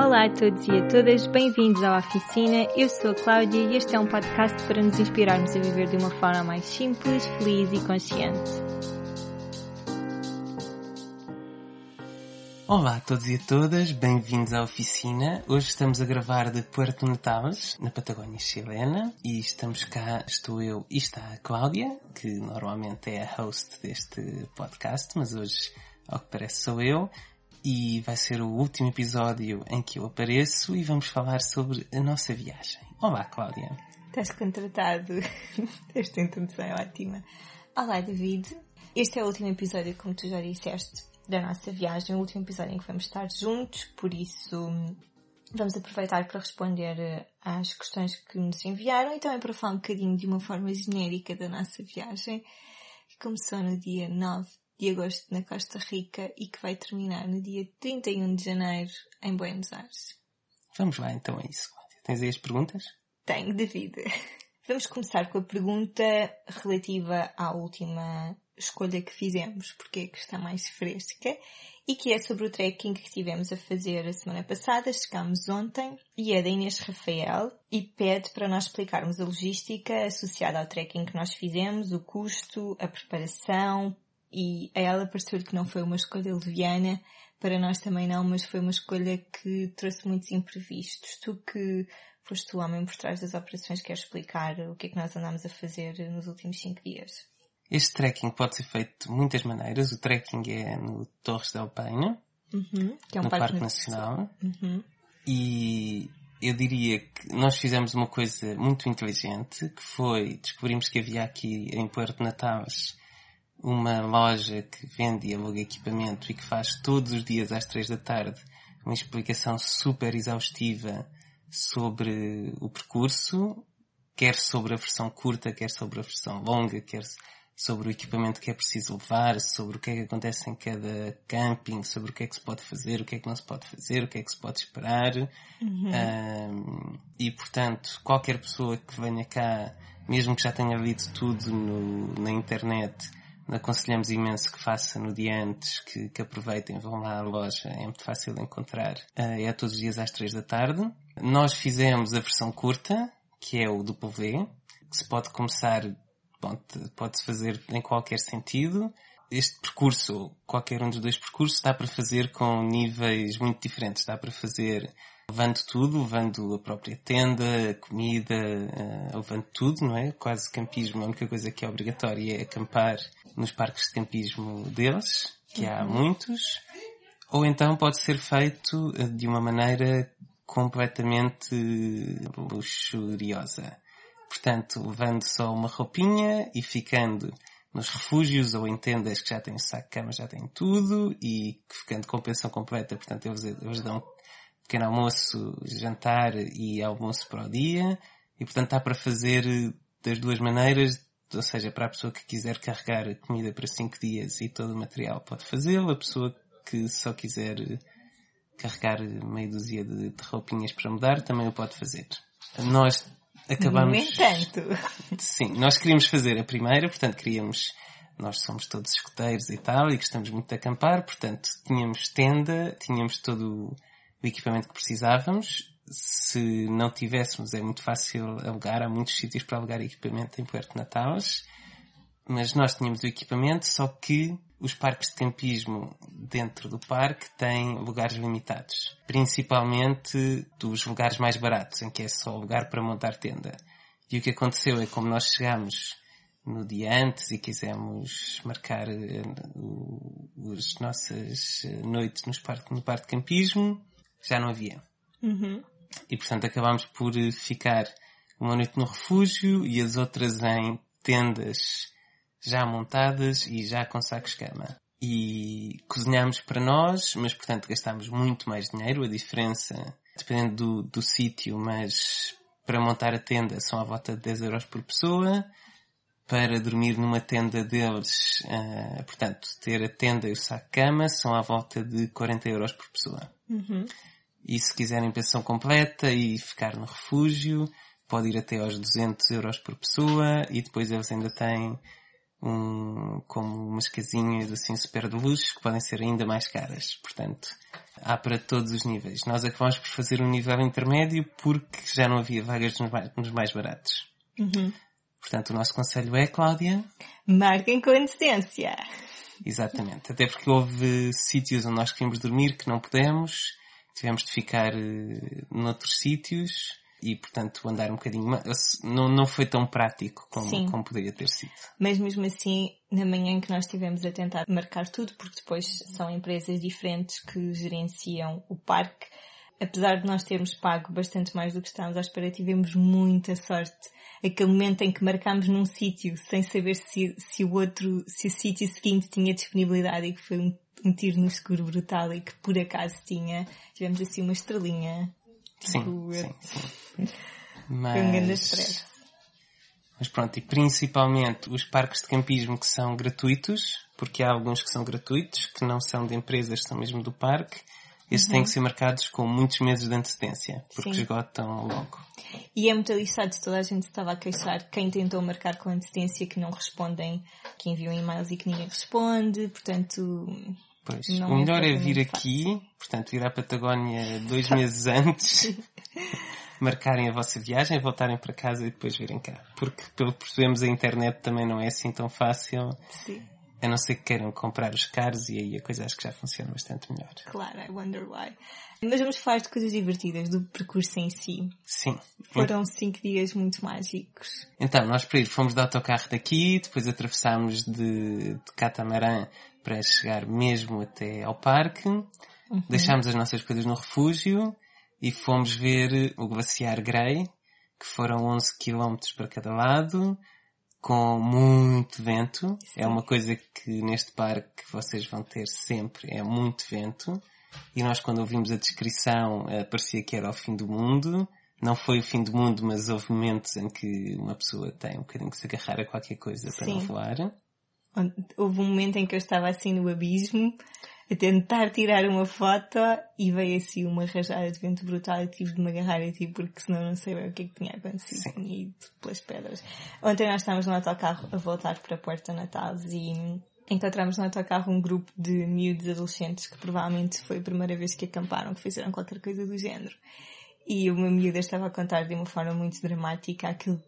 Olá a todos e a todas, bem-vindos à Oficina. Eu sou a Cláudia e este é um podcast para nos inspirarmos a viver de uma forma mais simples, feliz e consciente. Olá a todos e a todas, bem-vindos à oficina. Hoje estamos a gravar de Puerto Natales, na Patagónia chilena, e estamos cá, estou eu e está a Cláudia, que normalmente é a host deste podcast, mas hoje, ao que parece, sou eu e vai ser o último episódio em que eu apareço e vamos falar sobre a nossa viagem. Olá, Cláudia. Estás contratado. Esta introdução é ótima. Olá, David. Este é o último episódio, como tu já disseste, da nossa viagem, o último episódio em que vamos estar juntos, por isso vamos aproveitar para responder eh, às questões que nos enviaram e também para falar um bocadinho de uma forma genérica da nossa viagem, que começou no dia 9 de agosto na Costa Rica e que vai terminar no dia 31 de janeiro em Buenos Aires. Vamos lá então a isso. Tens aí as perguntas? Tenho, David. Vamos começar com a pergunta relativa à última escolha que fizemos, porque é que está mais fresca, e que é sobre o trekking que tivemos a fazer a semana passada, chegámos ontem, e é da Inês Rafael, e pede para nós explicarmos a logística associada ao trekking que nós fizemos, o custo, a preparação, e a ela pareceu-lhe que não foi uma escolha leviana, para nós também não, mas foi uma escolha que trouxe muitos imprevistos. Tu que foste o homem por trás das operações, queres explicar o que é que nós andámos a fazer nos últimos cinco dias? Este trekking pode ser feito de muitas maneiras. O trekking é no Torres del Paine, uhum, que é um no Parque, Parque Nacional. Uhum. E eu diria que nós fizemos uma coisa muito inteligente, que foi descobrimos que havia aqui em Puerto Natales uma loja que vende e aluga equipamento e que faz todos os dias às três da tarde uma explicação super exaustiva sobre o percurso, quer sobre a versão curta, quer sobre a versão longa, quer sobre o equipamento que é preciso levar, sobre o que é que acontece em cada camping, sobre o que é que se pode fazer, o que é que não se pode fazer, o que é que se pode esperar. Uhum. Um, e portanto, qualquer pessoa que venha cá, mesmo que já tenha lido tudo no, na internet, aconselhamos imenso que faça no dia antes, que, que aproveitem, vão lá à loja, é muito fácil de encontrar. Uh, é todos os dias às três da tarde. Nós fizemos a versão curta, que é o W, que se pode começar, pode-se fazer em qualquer sentido. Este percurso, qualquer um dos dois percursos, dá para fazer com níveis muito diferentes. Dá para fazer levando tudo, levando a própria tenda, a comida, uh, levando tudo, não é? Quase campismo, a única coisa que é obrigatória é acampar nos parques de campismo deles, que há Uhum. muitos, ou então pode ser feito uh, de uma maneira completamente luxuriosa. Portanto, levando só uma roupinha e ficando nos refúgios ou em tendas que já têm o saco de cama, já têm tudo e ficando com pensão completa, portanto eles, eles dão pequeno almoço, jantar e almoço para o dia e portanto está para fazer das duas maneiras, ou seja, para a pessoa que quiser carregar comida para cinco dias e todo o material pode fazê-lo, a pessoa que só quiser carregar meia dúzia de, de roupinhas para mudar também o pode fazer. Nós acabamos... No entanto, Sim, nós queríamos fazer a primeira, portanto queríamos, nós somos todos escuteiros e tal, e gostamos muito de acampar, portanto tínhamos tenda, tínhamos todo o equipamento que precisávamos. Se não tivéssemos, é muito fácil alugar, há muitos sítios para alugar equipamento em Puerto Natales, mas nós tínhamos o equipamento, só que os parques de campismo dentro do parque têm lugares limitados. Principalmente dos lugares mais baratos, em que é só lugar para montar tenda. E o que aconteceu é como nós chegámos no dia antes e quisemos marcar as nossas noites nos parque, no parque de campismo, já não havia. uhum. E portanto acabámos por ficar uma noite no refúgio e as outras em tendas já montadas e já com sacos cama. E cozinhámos para nós, mas portanto gastámos muito mais dinheiro. A diferença, dependendo do, do sítio, mas para montar a tenda são à volta de 10 euros por pessoa. Para dormir numa tenda deles, uh, portanto, ter a tenda e o saco de cama são à volta de 40 euros por pessoa. Uhum. E se quiserem pensão completa e ficar no refúgio, pode ir até aos 200 euros por pessoa e depois eles ainda têm um, como umas casinhas assim super de luxo que podem ser ainda mais caras. Portanto, há para todos os níveis. Nós acabamos por fazer um nível intermédio porque já não havia vagas nos mais, nos mais baratos. Uhum. Portanto, o nosso conselho é, Cláudia? Marquem com antecedência. Exatamente. Até porque houve sítios onde nós queríamos dormir que não pudemos. Tivemos de ficar uh, noutros sítios e, portanto, andar um bocadinho. Não, não foi tão prático como, como poderia ter sido. Mas mesmo assim, na manhã em que nós estivemos a tentar marcar tudo, porque depois são empresas diferentes que gerenciam o parque, apesar de nós termos pago bastante mais do que estávamos à espera, tivemos muita sorte. Aquele momento em que marcámos num sítio sem saber se, se o outro, se o sítio seguinte tinha disponibilidade e que foi um, um tiro no escuro brutal e que por acaso tinha, tivemos assim uma estrelinha Sim, tipo, sim, sim. Mas... Foi um grande stress. Mas pronto, e principalmente os parques de campismo que são gratuitos, porque há alguns que são gratuitos, que não são de empresas, são mesmo do parque. Esses uhum. têm que ser marcados com muitos meses de antecedência, porque Sim. esgotam logo. E é muito lixado, toda a gente estava a queixar, quem tentou marcar com antecedência que não respondem, que enviam e-mails e que ninguém responde, portanto, Pois, o é melhor é, é vir aqui, fácil. portanto, vir à Patagónia dois meses antes, marcarem a vossa viagem, voltarem para casa e depois virem cá. Porque, pelo que percebemos, a internet também não é assim tão fácil. Sim. A não ser que queiram comprar os caros e aí a coisa acho que já funciona bastante melhor. Claro, I wonder why. Mas vamos falar de coisas divertidas, do percurso em si. Sim. Foram cinco dias muito mágicos. Então, nós para ir fomos de autocarro daqui, depois atravessámos de, de catamarã para chegar mesmo até ao parque. Uhum. Deixámos as nossas coisas no refúgio e fomos ver o glaciar Grey, que foram 11 km para cada lado com muito vento. Sim. É uma coisa que neste parque vocês vão ter sempre, é muito vento. E nós quando ouvimos a descrição uh, parecia que era o fim do mundo. Não foi o fim do mundo, mas houve momentos em que uma pessoa tem um bocadinho que se agarrar a qualquer coisa para Sim. não voar. Houve um momento em que eu estava assim no abismo a tentar tirar uma foto e veio assim uma rajada de vento brutal e tive de me agarrar a ti porque senão não sei bem o que é que tinha acontecido. Sim. Pelas pedras. Ontem nós estávamos no autocarro a voltar para Porto Natal e encontramos no autocarro um grupo de miúdos adolescentes que provavelmente foi a primeira vez que acamparam, que fizeram qualquer coisa do género. E uma miúda estava a contar de uma forma muito dramática aquilo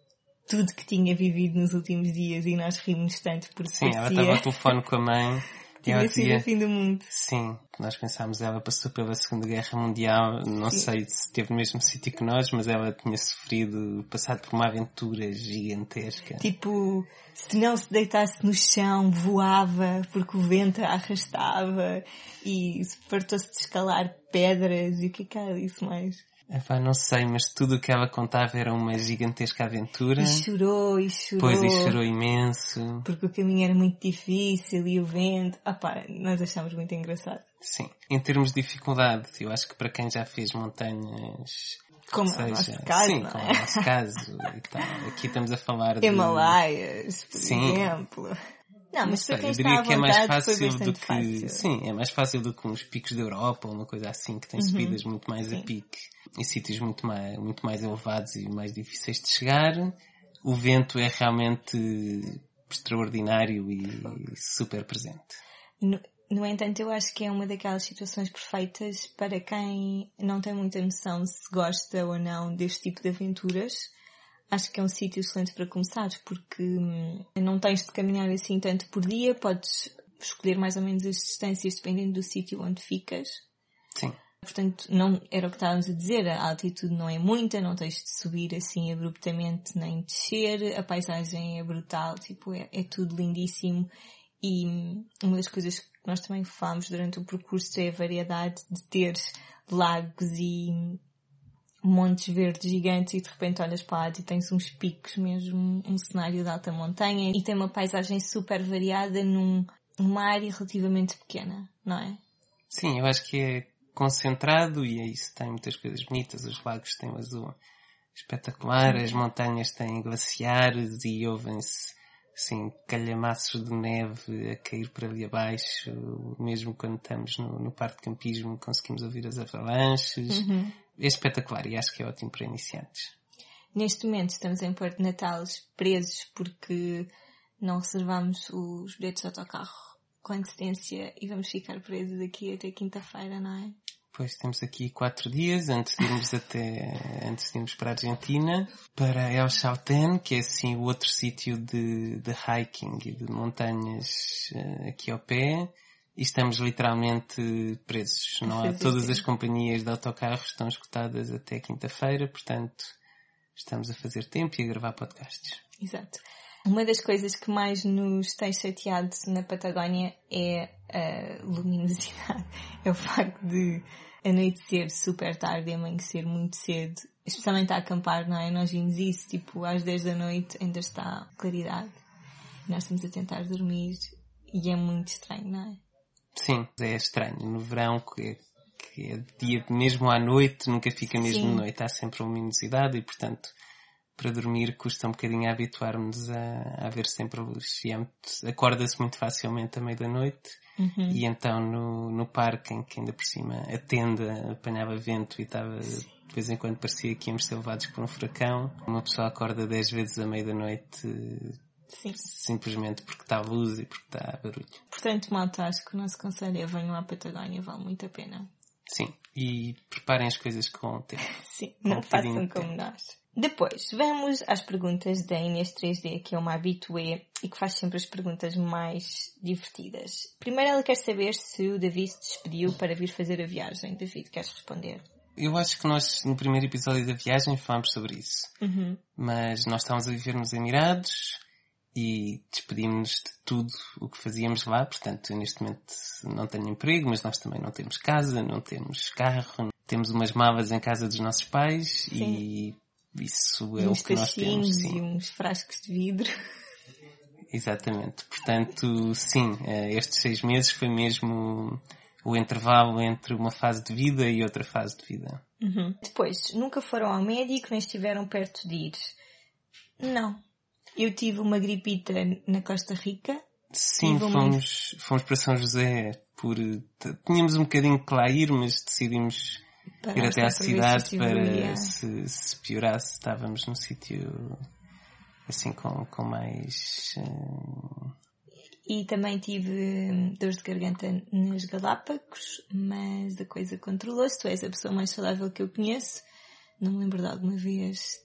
tudo que tinha vivido nos últimos dias e nós rimos tanto porque Sim, ela estava ao telefone com a mãe tinha sido o fim do mundo. Sim, nós pensámos, ela passou pela Segunda Guerra Mundial, não Sim. sei se esteve no mesmo sítio que nós, mas ela tinha sofrido, passado por uma aventura gigantesca. Tipo, se não se deitasse no chão, voava, porque o vento a arrastava, e fartou-se de escalar pedras, e o que é que ela disse mais? Epá, não sei, mas tudo o que ela contava era uma gigantesca aventura. E chorou, e chorou. Pois, e chorou imenso. Porque o caminho era muito difícil e o vento. Epá, nós achamos muito engraçado. Sim. Em termos de dificuldade, eu acho que para quem já fez montanhas como seja, é o nosso caso, sim, não como é? o nosso caso. Aqui estamos a falar de... Himalaias, por sim. exemplo. Não, mas sei, eu diria que é mais fácil do que. Fácil. Sim, é mais fácil do que uns picos da Europa ou uma coisa assim que tem uhum. subidas muito mais sim. a pique e sítios muito mais, muito mais elevados e mais difíceis de chegar. O vento é realmente extraordinário e super presente. No, no entanto, eu acho que é uma daquelas situações perfeitas para quem não tem muita noção se gosta ou não deste tipo de aventuras acho que é um sítio excelente para começar, porque hum, não tens de caminhar assim tanto por dia, podes escolher mais ou menos as distâncias dependendo do sítio onde ficas. Sim. Portanto, não era o que estávamos a dizer, a altitude não é muita, não tens de subir assim abruptamente nem descer, a paisagem é brutal, tipo, é, é tudo lindíssimo e hum, uma das coisas que nós também falámos durante o percurso é a variedade de ter lagos e montes verdes gigantes e de repente olhas para lá e tens uns picos mesmo, um cenário de alta montanha e tem uma paisagem super variada num, numa área relativamente pequena, não é? Sim, eu acho que é concentrado e é isso, tem muitas coisas bonitas, os lagos têm um azul espetacular, as montanhas têm glaciares e ouvem-se assim, calhamaços de neve a cair por ali abaixo, mesmo quando estamos no, no parque de campismo conseguimos ouvir as avalanches. Uhum espetacular e acho que é ótimo para iniciantes. Neste momento estamos em Porto Natal presos porque não reservamos os bilhetes de autocarro com antecedência e vamos ficar presos aqui até quinta-feira, não é? Pois temos aqui quatro dias antes de irmos até, antes de irmos para a Argentina, para El Chaltén, que é assim o outro sítio de, de hiking e de montanhas uh, aqui ao pé. E estamos literalmente presos. Não há, todas as companhias de autocarros estão escutadas até quinta-feira, portanto estamos a fazer tempo e a gravar podcasts. Exato. Uma das coisas que mais nos tem chateado na Patagónia é a luminosidade. É o facto de anoitecer super tarde e amanhecer muito cedo. Especialmente a acampar, não é? Nós vimos isso, tipo, às 10 da noite ainda está claridade. Nós estamos a tentar dormir e é muito estranho, não é? Sim, é estranho. No verão, que é, que é dia mesmo à noite, nunca fica mesmo Sim. noite. Há sempre luminosidade e, portanto, para dormir custa um bocadinho a habituar-nos a, a ver sempre a luz. E é acorda-se muito facilmente à meia da noite uhum. e então no, no parque em que ainda por cima a tenda apanhava vento e estava de vez em quando parecia que íamos ser levados por um furacão, uma pessoa acorda dez vezes à meia da noite Sim. simplesmente porque está luz e porque está barulho. Portanto, malta, acho que o nosso conselho é venham à Patagónia, vale muito a pena. Sim, e preparem as coisas com o tempo. Sim, não um façam como nós. Depois, vamos às perguntas da Inês 3D, que é uma habitué e que faz sempre as perguntas mais divertidas. Primeiro ela quer saber se o David se despediu para vir fazer a viagem. David, queres responder? Eu acho que nós, no primeiro episódio da viagem, falámos sobre isso. Uhum. Mas nós estávamos a viver nos Emirados e despedimos-nos de tudo o que fazíamos lá. Portanto, eu neste momento não tenho emprego, mas nós também não temos casa, não temos carro, temos umas malas em casa dos nossos pais Sim. e isso é o que nós temos. Sim. E uns frascos de vidro. Exatamente. Portanto, sim, eh, estes seis meses foi mesmo o intervalo entre uma fase de vida e outra fase de vida. Uhum. Depois, nunca foram ao médico nem estiveram perto de ir? Não. Eu tive uma gripita na Costa Rica. Sim, fomos, uma... fomos para São José por... Tínhamos um bocadinho que lá ir, mas decidimos ir até à cidade para se, se piorasse. Estávamos num sítio assim com, com mais uh... e também tive hum, dores de garganta nas Galápagos mas a coisa controlou-se. Tu és a pessoa mais saudável que eu conheço. Não me lembro de alguma vez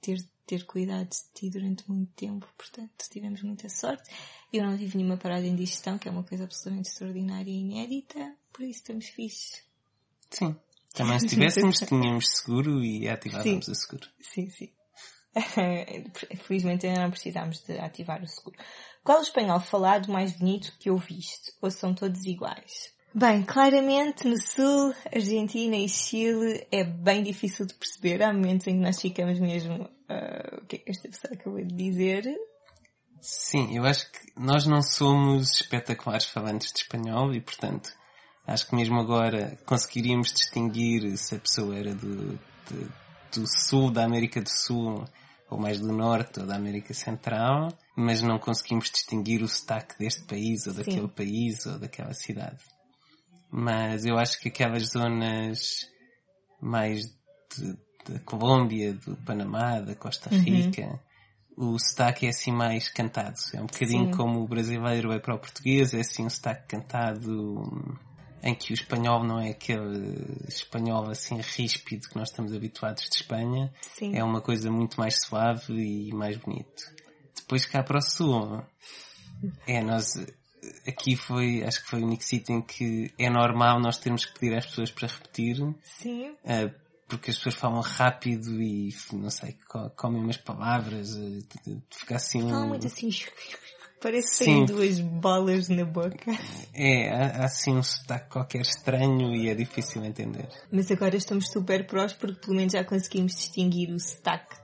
ter ter cuidado de ti durante muito tempo, portanto tivemos muita sorte. Eu não tive nenhuma parada em digestão, que é uma coisa absolutamente extraordinária e inédita, por isso estamos fixes. Sim, também se tivéssemos, tínhamos seguro e ativávamos sim. o seguro. Sim, sim. Felizmente ainda não precisámos de ativar o seguro. Qual o espanhol falado mais bonito que ouviste? Ou são todos iguais? Bem, claramente no Sul, Argentina e Chile é bem difícil de perceber. Há momentos em que nós ficamos mesmo, uh, o que é que esta pessoa acabou de dizer? Sim, eu acho que nós não somos espetaculares falantes de espanhol e portanto Acho que mesmo agora conseguiríamos distinguir se a pessoa era do, do, do sul da América do Sul ou mais do norte ou da América Central, mas não conseguimos distinguir o sotaque deste país ou daquele Sim. país ou daquela cidade. Mas eu acho que aquelas zonas mais da Colômbia, do Panamá, da Costa uhum. Rica, uhum. o sotaque é assim mais cantado. É um bocadinho Sim. como o brasileiro é para o português, é assim um sotaque cantado em que o espanhol não é aquele espanhol assim ríspido que nós estamos habituados de Espanha. Sim. É uma coisa muito mais suave e mais bonito. Depois cá para o sul, é, nós, aqui foi, acho que foi o único sítio em que é normal nós termos que pedir às pessoas para repetir. Sim. Uh, porque as pessoas falam rápido e, não sei, comem umas palavras, uh, fica assim... Falam muito assim... Parece que duas bolas na boca. É, há assim um sotaque qualquer estranho e é difícil entender. Mas agora estamos super prós porque pelo menos já conseguimos distinguir o sotaque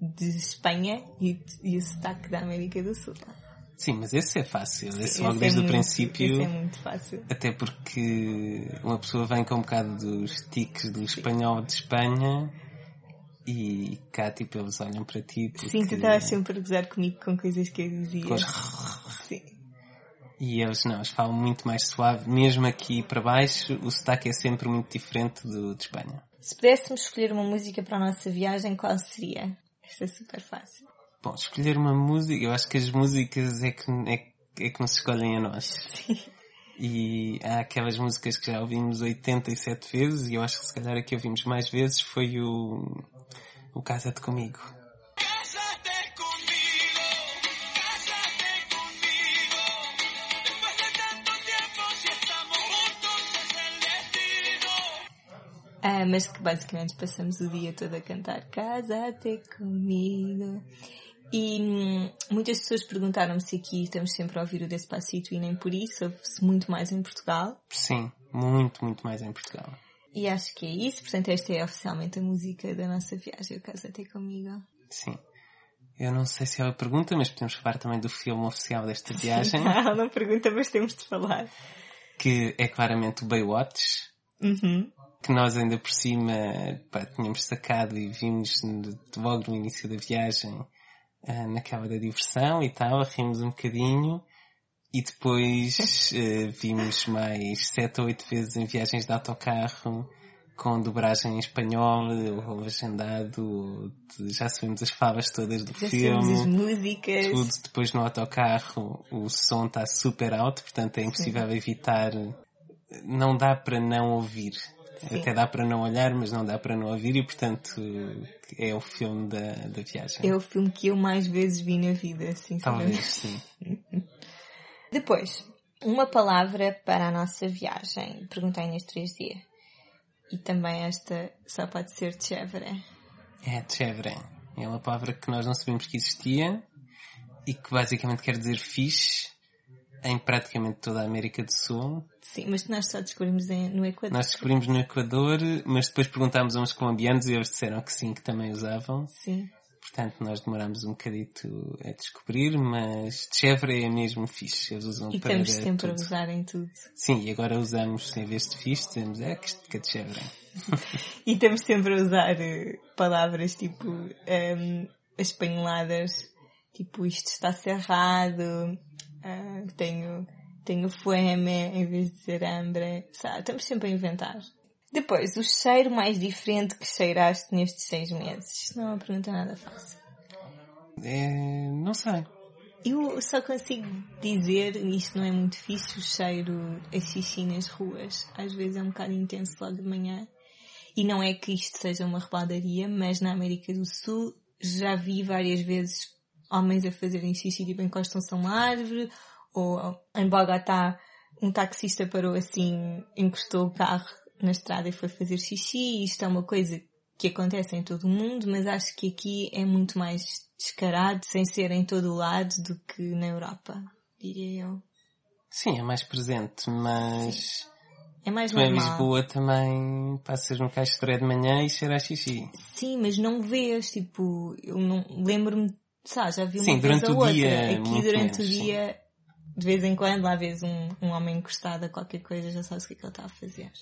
de Espanha e, e o sotaque da América do Sul. Sim, mas esse é fácil. Sim, esse logo esse desde é o muito, princípio. Esse é muito fácil. Até porque uma pessoa vem com um bocado dos tiques do espanhol de Espanha e cá, tipo, eles olham para ti. Porque... Sim, tu estavas sempre a gozar comigo com coisas que eu dizia. Com Sim. E eles não, eles falam muito mais suave. Mesmo aqui para baixo, o sotaque é sempre muito diferente do de Espanha. Se pudéssemos escolher uma música para a nossa viagem, qual seria? Esta é super fácil. Bom, escolher uma música, eu acho que as músicas é que, é, é que nos escolhem a nós. Sim. E há aquelas músicas que já ouvimos 87 vezes e eu acho que se calhar a que ouvimos mais vezes foi o, o Casa-te Comigo. Ah, mas que basicamente passamos o dia todo a cantar Casa-te comigo. E hum, muitas pessoas perguntaram-me se aqui estamos sempre a ouvir o Despacito e nem por isso, ouve-se muito mais em Portugal. Sim, muito, muito mais em Portugal. E acho que é isso, portanto esta é oficialmente a música da nossa viagem, o Casa-te comigo. Sim. Eu não sei se é a pergunta, mas podemos falar também do filme oficial desta viagem, Ela não pergunta, mas temos de falar. que é claramente o Baywatch, Uhum. que nós ainda por cima pá, tínhamos sacado e vimos logo no início da viagem ah, naquela da diversão e tal, rimos um bocadinho e depois eh, vimos mais sete ou oito vezes em viagens de autocarro com dobragem em espanhol ou legendado, já sabemos as falas todas do Já filme as músicas. tudo depois no autocarro o som está super alto, portanto é impossível evitar. Não dá para não ouvir. Sim. Até dá para não olhar, mas não dá para não ouvir e portanto é o filme da, da viagem. É o filme que eu mais vezes vi na vida, sinceramente. Talvez, sim. Depois, uma palavra para a nossa viagem. Perguntei nas 3D. E também esta só pode ser chévere. É chévere. É uma palavra que nós não sabíamos que existia e que basicamente quer dizer fixe em praticamente toda a América do Sul. Sim, mas nós só descobrimos em- no Equador. Nós descobrimos no Equador, mas depois perguntámos a uns colombianos e eles disseram que sim, que também usavam. Sim. Portanto, nós demorámos um bocadito a descobrir, mas chèvre é mesmo fixe. Eles usam E para estamos sempre a tudo. usar em tudo. Sim, e agora usamos, em vez de fixe, dizemos, é que isto é de chèvre. E estamos sempre a usar eh, palavras tipo ehm, espanholadas. Tipo, isto está cerrado. Ah, tenho, tenho fome em vez de dizer hambre. Sabe? Estamos sempre a inventar. Depois, o cheiro mais diferente que cheiraste nestes seis meses. Não é uma pergunta nada fácil. É, não sei. Eu só consigo dizer, e isto não é muito difícil, o cheiro a xixi nas ruas. Às vezes é um bocado intenso logo de manhã. E não é que isto seja uma rebeldaria, mas na América do Sul já vi várias vezes homens a fazerem xixi tipo encostam-se a uma árvore, ou em Bogotá um taxista parou assim, encostou o carro na estrada e foi fazer xixi. Isto é uma coisa que acontece em todo o mundo, mas acho que aqui é muito mais descarado, sem ser em todo o lado, do que na Europa, diria eu. Sim, é mais presente, mas É mais tu em normal. Lisboa também passas no caixa de de manhã e cheira a xixi. Sim, mas não vês, tipo, eu não lembro-me, sabe, já vi uma Sim, durante ou o outra. dia, Aqui durante o menos, sim. dia, de vez em quando, lá vês um, um homem encostado a qualquer coisa, já sabes o que é que ele está a fazer.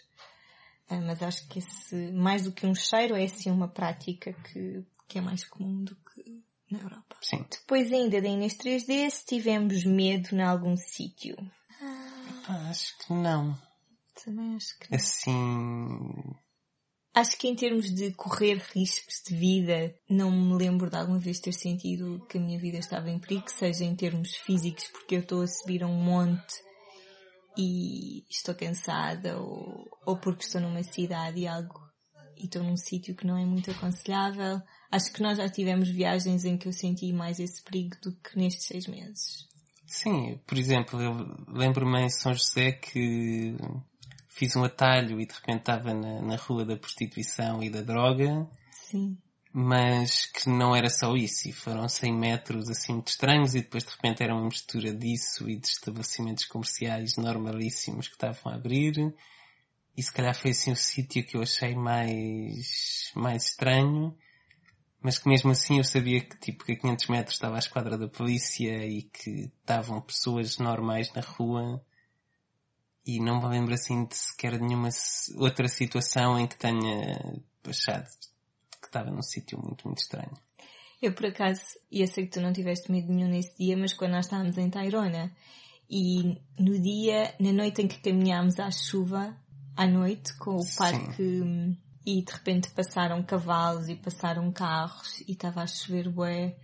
Ah, mas acho que esse, mais do que um cheiro, é assim uma prática que, que é mais comum do que na Europa. Sim. Depois ainda da Inês 3D, se tivemos medo em algum sítio. Pá, acho que não. Também acho que não. Assim, Acho que em termos de correr riscos de vida, não me lembro de alguma vez ter sentido que a minha vida estava em perigo, seja em termos físicos, porque eu estou a subir a um monte e estou cansada, ou, ou porque estou numa cidade e algo, e estou num sítio que não é muito aconselhável. Acho que nós já tivemos viagens em que eu senti mais esse perigo do que nestes seis meses. Sim, por exemplo, eu lembro-me em São José que fiz um atalho e de repente estava na, na rua da prostituição e da droga, Sim. mas que não era só isso, e foram 100 metros assim muito estranhos e depois de repente era uma mistura disso e de estabelecimentos comerciais normalíssimos que estavam a abrir, e se calhar foi assim o sítio que eu achei mais, mais estranho, mas que mesmo assim eu sabia que tipo que a 500 metros estava a esquadra da polícia e que estavam pessoas normais na rua e não me lembro assim de sequer nenhuma outra situação em que tenha achado que estava num sítio muito, muito estranho. Eu por acaso, e eu sei que tu não tiveste medo nenhum nesse dia, mas quando nós estávamos em Tairona e no dia, na noite em que caminhámos à chuva, à noite, com o parque e de repente passaram cavalos e passaram carros e estava a chover bué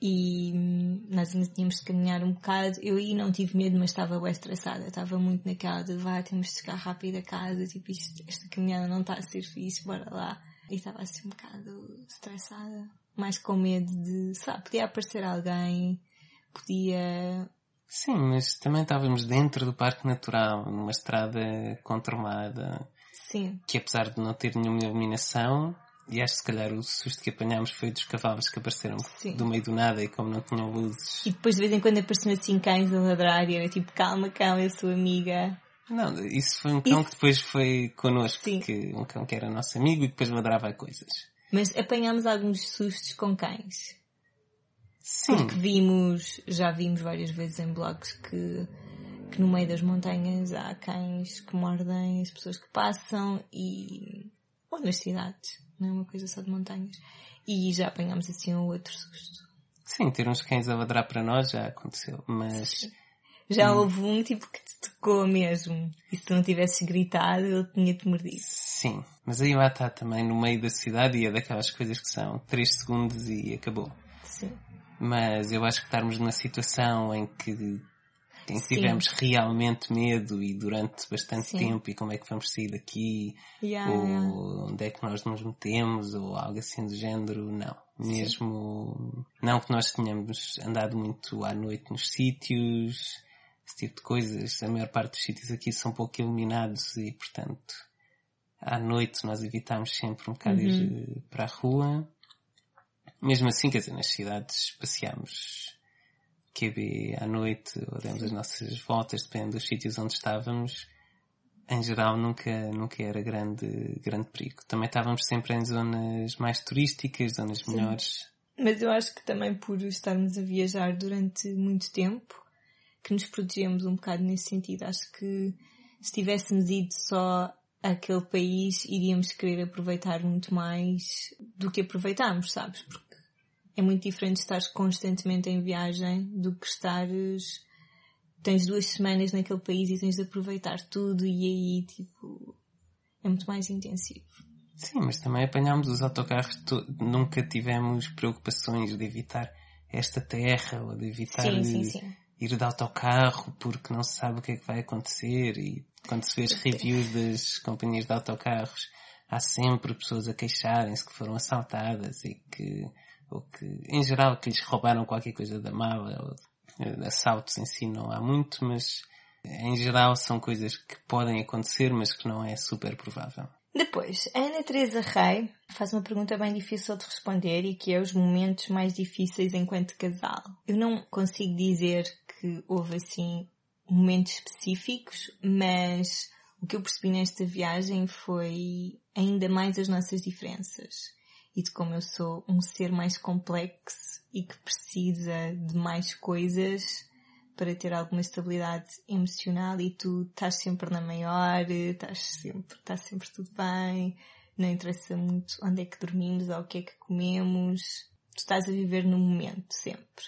e hum, nós ainda tínhamos de caminhar um bocado. Eu aí não tive medo, mas estava bem estressada. Estava muito naquela de vá, temos de chegar rápido a casa, tipo, isto, esta caminhada não está a ser fixe, bora lá. E estava assim um bocado estressada, mais com medo de, sabe, podia aparecer alguém, podia Sim, mas também estávamos dentro do Parque Natural, numa estrada controlada, Sim, que apesar de não ter nenhuma iluminação, e acho que se calhar o susto que apanhámos foi dos cavalos que apareceram Sim. do meio do nada e como não tinham luzes. E depois de vez em quando apareciam assim cães a ladrar e era tipo, calma, calma, eu sou amiga. Não, isso foi um cão Isso- que depois foi connosco, Sim. que, um cão que era nosso amigo e depois ladrava a coisas. Mas apanhámos alguns sustos com cães. Sim, Porque vimos, já vimos várias vezes em blogs que, que no meio das montanhas há cães que mordem as pessoas que passam e, ou nas cidades, não é uma coisa só de montanhas. E já apanhámos assim um outro susto. sim, ter uns cães a ladrar para nós já aconteceu, mas Já houve um tipo que te tocou mesmo. E se tu não tivesses gritado, ele tinha-te mordido. sim. Mas aí lá está também no meio da cidade e é daquelas coisas que são 3 segundos e acabou. Sim. Mas eu acho que estarmos numa situação em que, em que Sim. tivemos realmente medo e durante bastante Sim. tempo e como é que vamos sair daqui, Yeah, ou yeah. onde é que nós nos metemos, ou algo assim do género, não. Mesmo, não que nós tenhamos andado muito à noite nos sítios, esse tipo de coisas, a maior parte dos sítios aqui são pouco iluminados e, portanto, à noite nós evitamos sempre um bocado ir eh, para a rua. Mesmo assim, quer dizer, nas cidades passeámos QB à noite, ou demos as nossas voltas, dependendo dos sítios onde estávamos. Em geral, nunca, nunca era grande, grande perigo. Também estávamos sempre em zonas mais turísticas, zonas melhores. Mas eu acho que também por estarmos a viajar durante muito tempo, que nos protegemos um bocado nesse sentido. Acho que se tivéssemos ido só àquele país, iríamos querer aproveitar muito mais do que aproveitámos, sabes? Porque é muito diferente estares constantemente em viagem do que estares, tens duas semanas naquele país e tens de aproveitar tudo e aí, tipo, é muito mais intensivo. Sim, mas também apanhámos os autocarros, to- nunca tivemos preocupações de evitar esta terra ou de evitar Sim, sim, eh, sim. ir de autocarro porque não se sabe o que é que vai acontecer e quando se vê as reviews das companhias de autocarros há sempre pessoas a queixarem-se que foram assaltadas e que, ou que, em geral, que lhes roubaram qualquer coisa da mala ou assaltos em si não há muito, mas em geral são coisas que podem acontecer, mas que não é super provável. Depois, a Ana Teresa Rei faz uma pergunta bem difícil de responder e que é os momentos mais difíceis enquanto casal. Eu não consigo dizer que houve assim momentos específicos, mas o que eu percebi nesta viagem foi ainda mais as nossas diferenças e de como eu sou um ser mais complexo e que precisa de mais coisas para ter alguma estabilidade emocional e tu estás sempre na maior, estás sempre, está sempre tudo bem, não interessa muito onde é que dormimos ou o que é que comemos, tu estás a viver no momento sempre.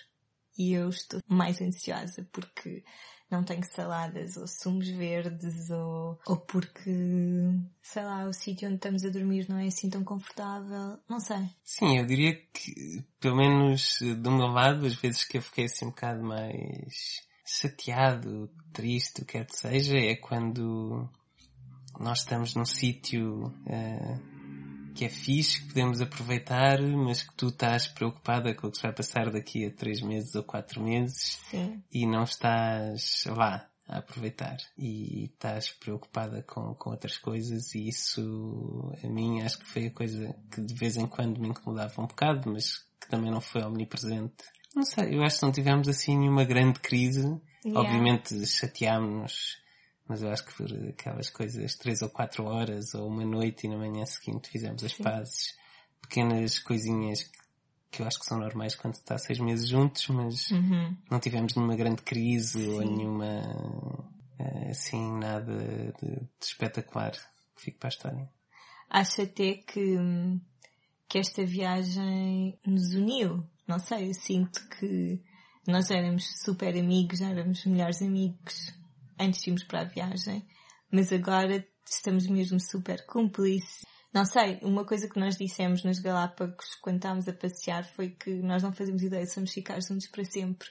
E eu estou mais ansiosa porque não tenho saladas ou sumos verdes ou, ou porque, sei lá, o sítio onde estamos a dormir não é assim tão confortável. Não sei. Sim, eu diria que, pelo menos do meu lado, as vezes que eu fiquei assim um bocado mais chateado, triste, o que quer que seja, é quando nós estamos num sítio eh, que é fixe, que podemos aproveitar, mas que tu estás preocupada com o que se vai passar daqui a três meses ou quatro meses Sim. e não estás lá a aproveitar e estás preocupada com, com outras coisas e isso a mim acho que foi a coisa que de vez em quando me incomodava um bocado, mas que também não foi omnipresente. Não sei, eu acho que não tivemos assim nenhuma grande crise. Yeah. Obviamente chateámos-nos, mas eu acho que por aquelas coisas três ou quatro horas ou uma noite e na manhã seguinte fizemos as Sim. pazes. Pequenas coisinhas que- que eu acho que são normais quando se está seis meses juntos, mas Uhum. não tivemos nenhuma grande crise ou Sim. nenhuma, eh, assim, nada de, de espetacular que fique para a história. acho até que, que esta viagem nos uniu. Não sei, eu sinto que nós éramos super amigos, já éramos melhores amigos antes de irmos para a viagem, mas agora estamos mesmo super cúmplices Não sei, uma coisa que nós dissemos nos Galápagos quando estávamos a passear foi que nós não fazemos ideia se vamos ficar juntos para sempre.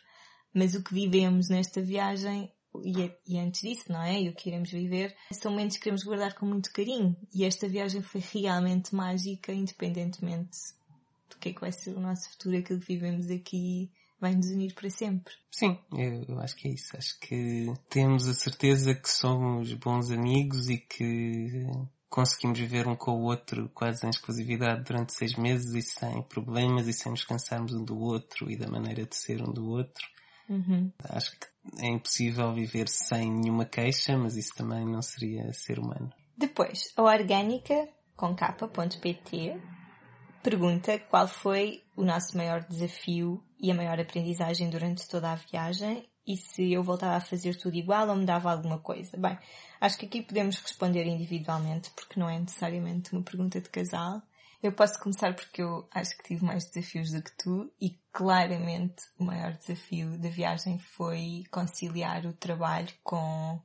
Mas o que vivemos nesta viagem, e, e antes disso, não é? E o que iremos viver, são momentos que queremos guardar com muito carinho. E esta viagem foi realmente mágica, independentemente do que é que vai ser o nosso futuro, aquilo que vivemos aqui vai nos unir para sempre. Sim, eu, acho que é isso. Acho que temos a certeza que somos bons amigos e que conseguimos viver um com o outro quase em exclusividade durante seis meses e sem problemas e sem nos cansarmos um do outro e da maneira de ser um do outro. Uhum. Acho que é impossível viver sem nenhuma queixa, mas isso também não seria ser humano. Depois, a orgânica, com capa.pt, pergunta qual foi o nosso maior desafio e a maior aprendizagem durante toda a viagem e se eu voltava a fazer tudo igual ou mudava alguma coisa. Bem, acho que aqui podemos responder individualmente porque não é necessariamente uma pergunta de casal. Eu posso começar porque eu acho que tive mais desafios do que tu e claramente o maior desafio da viagem foi conciliar o trabalho com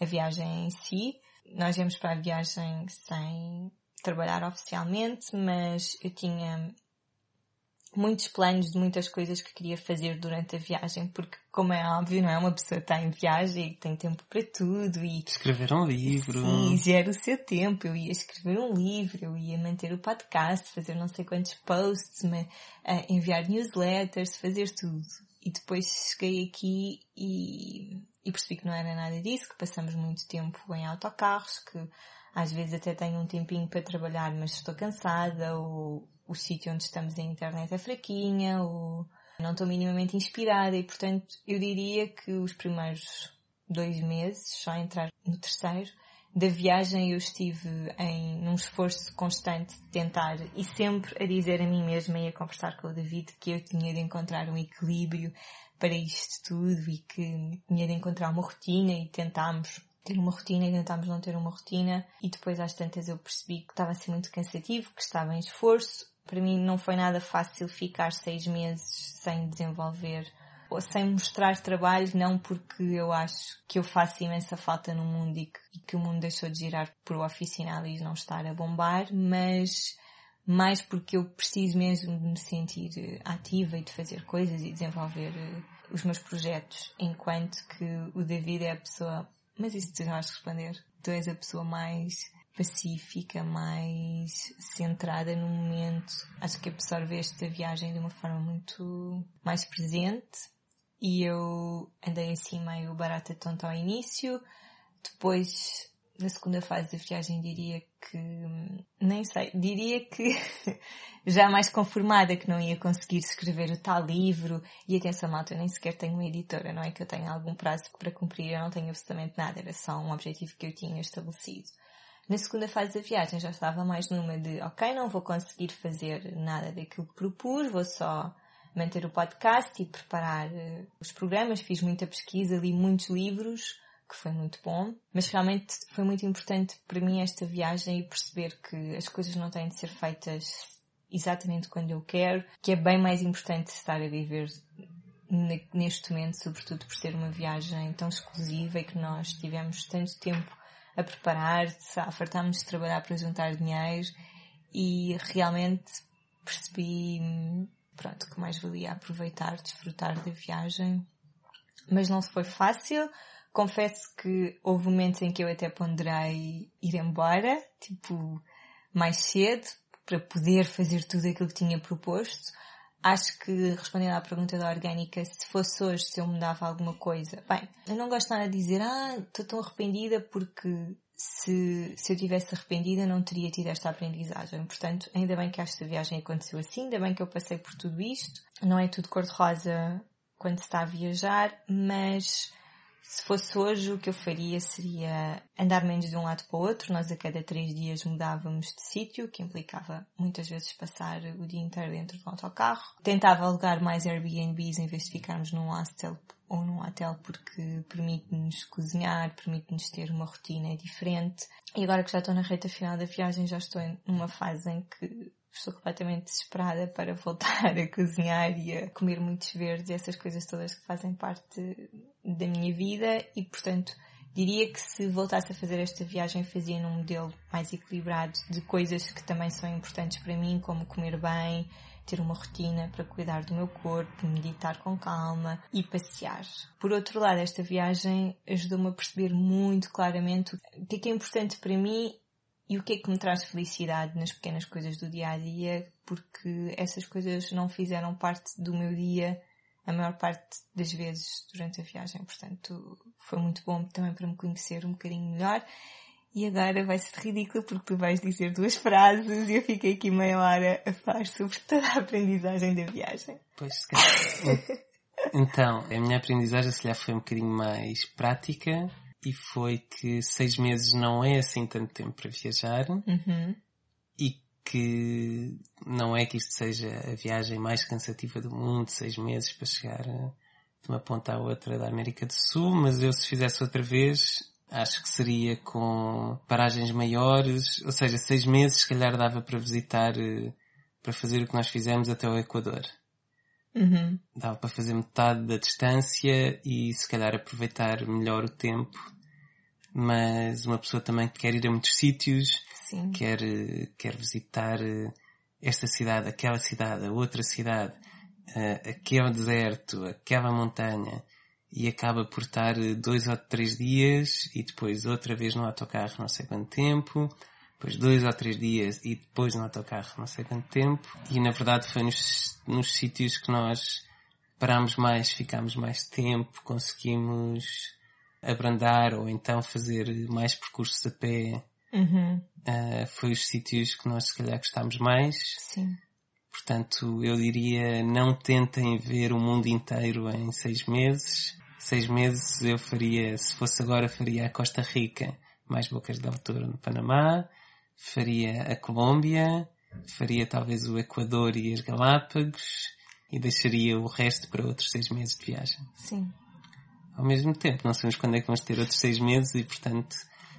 a viagem em si. Nós íamos para a viagem sem trabalhar oficialmente, mas eu tinha muitos planos de muitas coisas que queria fazer durante a viagem, porque, como é óbvio, não é? Uma pessoa está em viagem e tem tempo para tudo e Escrever um livro. Sim, gera o seu tempo. Eu ia escrever um livro, eu ia manter o podcast, fazer não sei quantos posts, ma- eh, enviar newsletters, fazer tudo. E depois cheguei aqui e, e percebi que não era nada disso, que passamos muito tempo em autocarros, que às vezes até tenho um tempinho para trabalhar, mas estou cansada, ou o sítio onde estamos a internet é fraquinha, ou não estou minimamente inspirada e portanto eu diria que os primeiros dois meses, só entrar no terceiro, da viagem eu estive em num esforço constante de tentar e sempre a dizer a mim mesma e a conversar com o David que eu tinha de encontrar um equilíbrio para isto tudo e que tinha de encontrar uma rotina e tentámos ter uma rotina e tentámos não ter uma rotina e depois às tantas eu percebi que estava a ser muito cansativo, que estava em esforço. Para mim não foi nada fácil ficar seis meses sem desenvolver ou sem mostrar trabalho, não porque eu acho que eu faço imensa falta no mundo e que, e que o mundo deixou de girar por o oficinal e não estar a bombar, mas mais porque eu preciso mesmo de me sentir ativa e de fazer coisas e desenvolver eh, os meus projetos, enquanto que o David é a pessoa, mas isso tu já vais responder, tu és a pessoa mais pacífica, mais centrada no momento. Acho que absorve esta viagem de uma forma muito mais presente e eu andei assim meio barata tonta ao início. Depois, na segunda fase da viagem, diria que, nem sei, diria que já mais conformada que não ia conseguir escrever o tal livro. E atenção, malta, eu nem sequer tenho uma editora, não é que eu tenha algum prazo para cumprir, eu não tenho absolutamente nada, era só um objetivo que eu tinha estabelecido. Na segunda fase da viagem já estava mais numa de, ok, não vou conseguir fazer nada daquilo que propus, vou só manter o podcast e preparar uh, os programas. Fiz muita pesquisa, li muitos livros, que foi muito bom. Mas realmente foi muito importante para mim esta viagem e perceber que as coisas não têm de ser feitas exatamente quando eu quero, que é bem mais importante estar a viver neste momento, sobretudo por ser uma viagem tão exclusiva e que nós tivemos tanto tempo a preparar, fartámos de trabalhar para juntar dinheiro e realmente percebi pronto, que mais valia aproveitar, desfrutar da viagem. Mas não foi fácil. Confesso que houve momentos em que eu até ponderei ir embora, tipo, mais cedo, para poder fazer tudo aquilo que tinha proposto. Acho que, respondendo à pergunta da orgânica, se fosse hoje, se eu mudava alguma coisa. Bem, eu não gosto nada de dizer, ah, estou tão arrependida porque se, se eu tivesse arrependida não teria tido esta aprendizagem. Portanto, ainda bem que esta viagem aconteceu assim, ainda bem que eu passei por tudo isto. Não é tudo cor-de-rosa quando se está a viajar, mas se fosse hoje o que eu faria seria andar menos de um lado para o outro. Nós a cada três dias mudávamos de sítio, que implicava muitas vezes passar o dia inteiro dentro do autocarro. Tentava alugar mais Airbnbs em vez de ficarmos num hostel ou num hotel porque permite-nos cozinhar, permite-nos ter uma rotina diferente. E agora que já estou na reta final da viagem, já estou numa fase em que estou completamente desesperada para voltar a cozinhar e a comer muitos verdes, essas coisas todas que fazem parte da minha vida e, portanto, Diria que se voltasse a fazer esta viagem fazia num modelo mais equilibrado de coisas que também são importantes para mim, como comer bem, ter uma rotina para cuidar do meu corpo, meditar com calma e passear. Por outro lado, esta viagem ajudou-me a perceber muito claramente o que é que é importante para mim e o que é que me traz felicidade nas pequenas coisas do dia a dia, porque essas coisas não fizeram parte do meu dia a maior parte das vezes durante a viagem. Portanto, foi muito bom também para me conhecer um bocadinho melhor. E agora vai ser ridículo porque tu vais dizer duas frases e eu fiquei aqui meia hora a falar sobre toda a aprendizagem da viagem. Pois, se calhar. Então, a minha aprendizagem se calhar foi um bocadinho mais prática e foi que seis meses não é assim tanto tempo para viajar Uhum. e que não é que isto seja a viagem mais cansativa do mundo, seis meses para chegar de uma ponta à outra da América do Sul, mas eu se fizesse outra vez, acho que seria com paragens maiores, ou seja, seis meses se calhar dava para visitar, eh, para fazer o que nós fizemos até o Equador. Uhum. Dava para fazer metade da distância e se calhar aproveitar melhor o tempo. Mas uma pessoa também quer ir a muitos sítios, Sim. quer, quer visitar eh, esta cidade, aquela cidade, a outra cidade, eh, aquele deserto, aquela montanha, e acaba por estar eh, dois ou três dias e depois outra vez no autocarro não sei quanto tempo, depois dois ou três dias e depois no autocarro não sei quanto tempo, e na verdade foi nos, nos sítios que nós parámos mais, ficámos mais tempo, conseguimos abrandar ou então fazer mais percursos a pé, Uhum. Uh, foi os sítios que nós se calhar gostámos mais. Sim. Portanto, eu diria não tentem ver o mundo inteiro em seis meses. Seis meses eu faria, se fosse agora, faria a Costa Rica, mais Bocas de Altura no Panamá, faria a Colômbia, faria talvez o Equador e as Galápagos e deixaria o resto para outros seis meses de viagem. Sim. Ao mesmo tempo, não sabemos quando é que vamos ter outros seis meses e, portanto,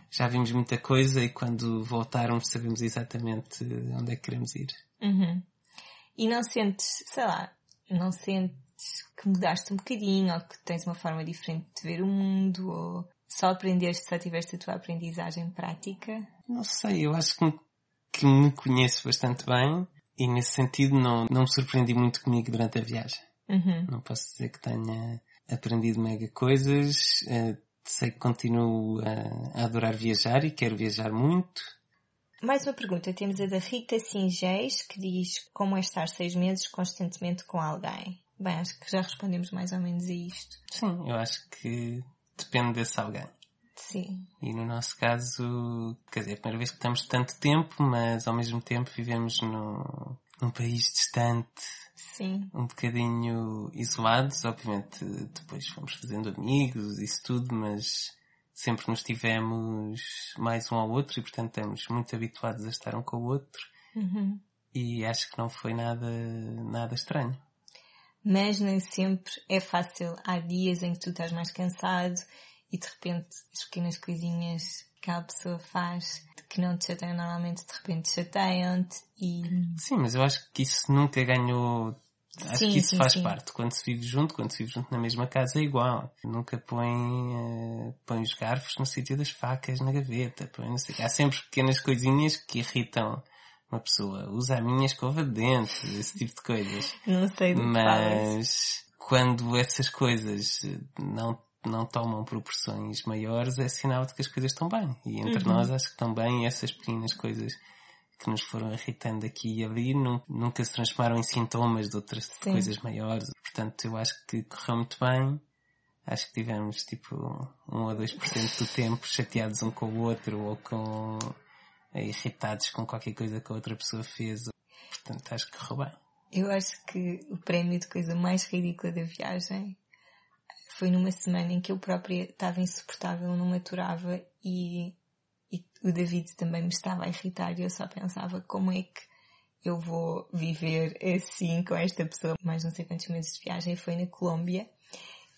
já vimos muita coisa e quando voltarmos sabemos exatamente onde é que queremos ir. Uhum. E não sentes, sei lá, não sentes que mudaste um bocadinho ou que tens uma forma diferente de ver o mundo ou só aprendeste, só tiveste a tua aprendizagem prática? Não sei, eu acho que me, que me conheço bastante bem e nesse sentido não, não me surpreendi muito comigo durante a viagem. Uhum. Não posso dizer que tenha aprendido mega coisas, eh, sei que continuo a, a adorar viajar e quero viajar muito. Mais uma pergunta. Temos a da Rita Singés, que diz como é estar seis meses constantemente com alguém. Bem, acho que já respondemos mais ou menos a isto. Sim, eu acho que depende desse alguém. Sim. E no nosso caso, quer dizer, é a primeira vez que estamos tanto tempo, mas ao mesmo tempo vivemos no, num país distante, Sim. um bocadinho isolados. Obviamente depois fomos fazendo amigos, isso tudo, mas sempre nos tivemos mais um ao outro e portanto estamos muito habituados a estar um com o outro. Uhum. E acho que não foi nada, nada estranho. Mas nem sempre é fácil. Há dias em que tu estás mais cansado e de repente as pequenas coisinhas que a pessoa faz que não te chateiam normalmente de repente chateiam-te e Sim, mas eu acho que isso nunca ganhou. Acho Sim, que isso sim, faz sim. parte. Quando se vive junto, quando se vive junto na mesma casa é igual. Nunca põe, eh, põe os garfos no sítio das facas na gaveta. Põe não sei. Há sempre pequenas coisinhas que irritam uma pessoa. Usa a minha escova de dentes, esse tipo de coisas. não sei do. Mas quando essas coisas não, não tomam proporções maiores, é sinal de que as coisas estão bem. E entre Uhum. nós acho que estão bem essas pequenas coisas que nos foram irritando aqui e ali nu- nunca se transformaram em sintomas de outras Sim. coisas maiores. Portanto, eu acho que correu muito bem. Acho que tivemos tipo 1 ou 2% do tempo chateados um com o outro ou com irritados com qualquer coisa que a outra pessoa fez. Portanto, acho que correu bem. Eu acho que o prémio de coisa mais ridícula da viagem foi numa semana em que eu própria estava insuportável, não me aturava e, e o David também me estava a irritar e eu só pensava como é que eu vou viver assim com esta pessoa mais não sei quantos meses de viagem foi na Colômbia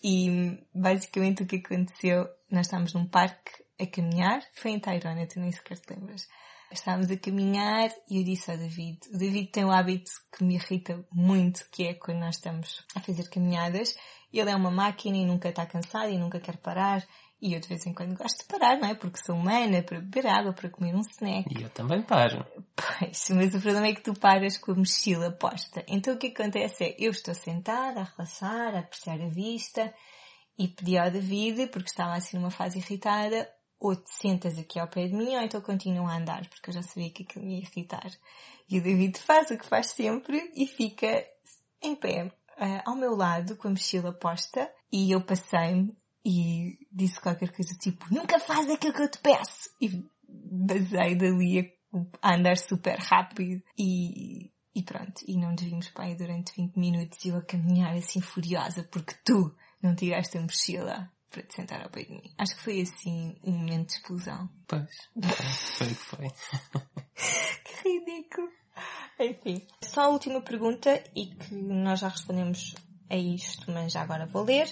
e basicamente o que aconteceu, nós estávamos num parque a caminhar, foi em Tairona, tu nem sequer te lembras. Estávamos a caminhar e eu disse ao David, o David tem um hábito que me irrita muito, que é quando nós estamos a fazer caminhadas, ele é uma máquina e nunca está cansado e nunca quer parar, E eu de vez em quando gosto de parar, não é? Porque sou humana, para beber água, para comer um snack. E eu também paro. Pois, mas o problema é que tu paras com a mochila posta. Então o que acontece é, eu estou sentada, a relaxar, a apreciar a vista, e pedi ao David, porque estava assim numa fase irritada, ou te sentas aqui ao pé de mim, ou então continua a andar, porque eu já sabia que aquilo me ia irritar. E o David faz o que faz sempre e fica em pé, ah, ao meu lado, com a mochila posta, e eu passei-me e disse qualquer coisa tipo, nunca faz aquilo que eu te peço! E basei dali a andar super rápido e, e pronto, e não para aí durante 20 minutos e eu a caminhar assim furiosa porque tu não tiraste a mochila para te sentar ao pé de mim. Acho que foi assim um momento de explosão. Pois. Foi o que foi. Que ridículo! Enfim, só a última pergunta e que nós já respondemos a isto, mas já agora vou ler.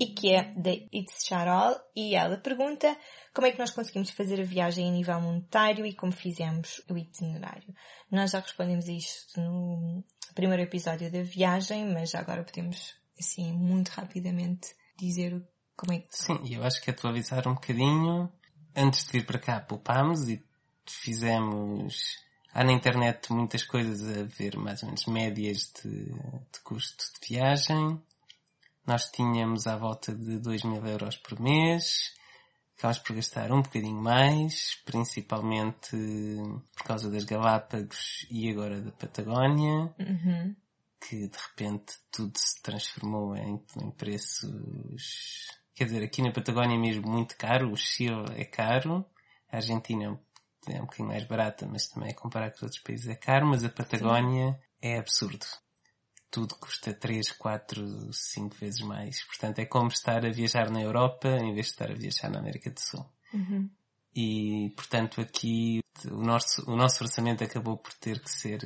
E que é da It's Charol e ela pergunta como é que nós conseguimos fazer a viagem a nível monetário e como fizemos o itinerário. Nós já respondemos a isto no primeiro episódio da viagem, mas já agora podemos, assim, muito rapidamente dizer o- como é que Sim, e eu acho que atualizar um bocadinho. Antes de vir para cá, poupámos e fizemos. Há na internet muitas coisas a ver, mais ou menos médias de, de custo de viagem. Nós tínhamos à volta de 2 mil euros por mês. Acabámos por gastar um bocadinho mais, principalmente por causa das Galápagos e agora da Patagónia Uhum. que de repente tudo se transformou em, em preços. Quer dizer, aqui na Patagónia é mesmo muito caro, o Chile é caro, a Argentina é um, é bocadinho mais barata, mas também a comparar com os outros países é caro, mas a Patagónia é absurdo. Tudo custa 3, 4, 5 vezes mais. Portanto, é como estar a viajar na Europa em vez de estar a viajar na América do Sul. Uhum. E, portanto, aqui o nosso, o nosso orçamento acabou por ter que ser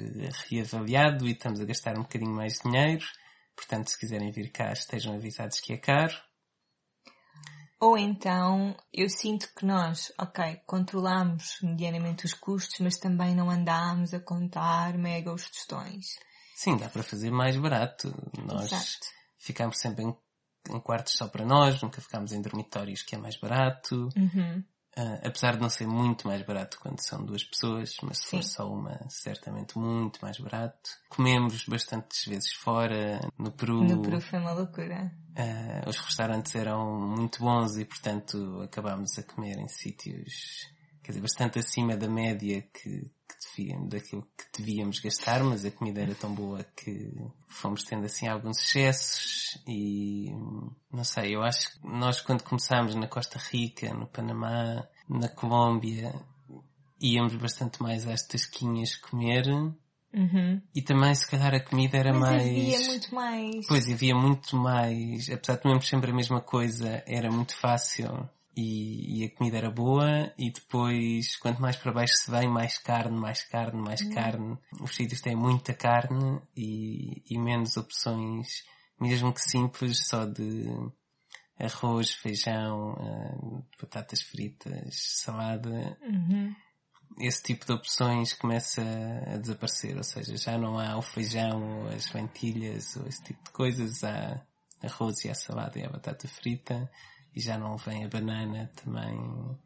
reavaliado e estamos a gastar um bocadinho mais dinheiro. Portanto, se quiserem vir cá, estejam avisados que é caro. Ou então, eu sinto que nós, ok, controlamos medianamente os custos, mas também não andámos a contar mega os tostões. Sim, dá para fazer mais barato. Nós Exato. ficámos sempre em, em quartos só para nós, nunca ficámos em dormitórios que é mais barato. Uhum. Ah, apesar de não ser muito mais barato quando são duas pessoas, mas se for só uma, certamente muito mais barato. Comemos bastantes vezes fora, no Peru. No Peru foi uma loucura. Ah, os restaurantes eram muito bons e, portanto, acabámos a comer em sítios, quer dizer, bastante acima da média que, que devíamos, daquilo que devíamos gastar, mas a comida era tão boa que fomos tendo assim alguns excessos e, não sei, eu acho que nós quando começámos na Costa Rica, no Panamá, na Colômbia, íamos bastante mais às tasquinhas comer Uhum. e também se calhar a comida era Mas mais... havia muito mais. Pois, havia muito mais, apesar de comermos sempre a mesma coisa, era muito fácil e, e a comida era boa e depois, quanto mais para baixo se vem, mais carne, mais carne, mais carne. Os sítios têm muita carne e, e menos opções, mesmo que simples, só de arroz, feijão, eh, batatas fritas, salada Uhum. esse tipo de opções começa a desaparecer, ou seja, já não há o feijão ou as lentilhas ou esse tipo de coisas, há arroz e a salada e a batata frita e já não vem a banana também.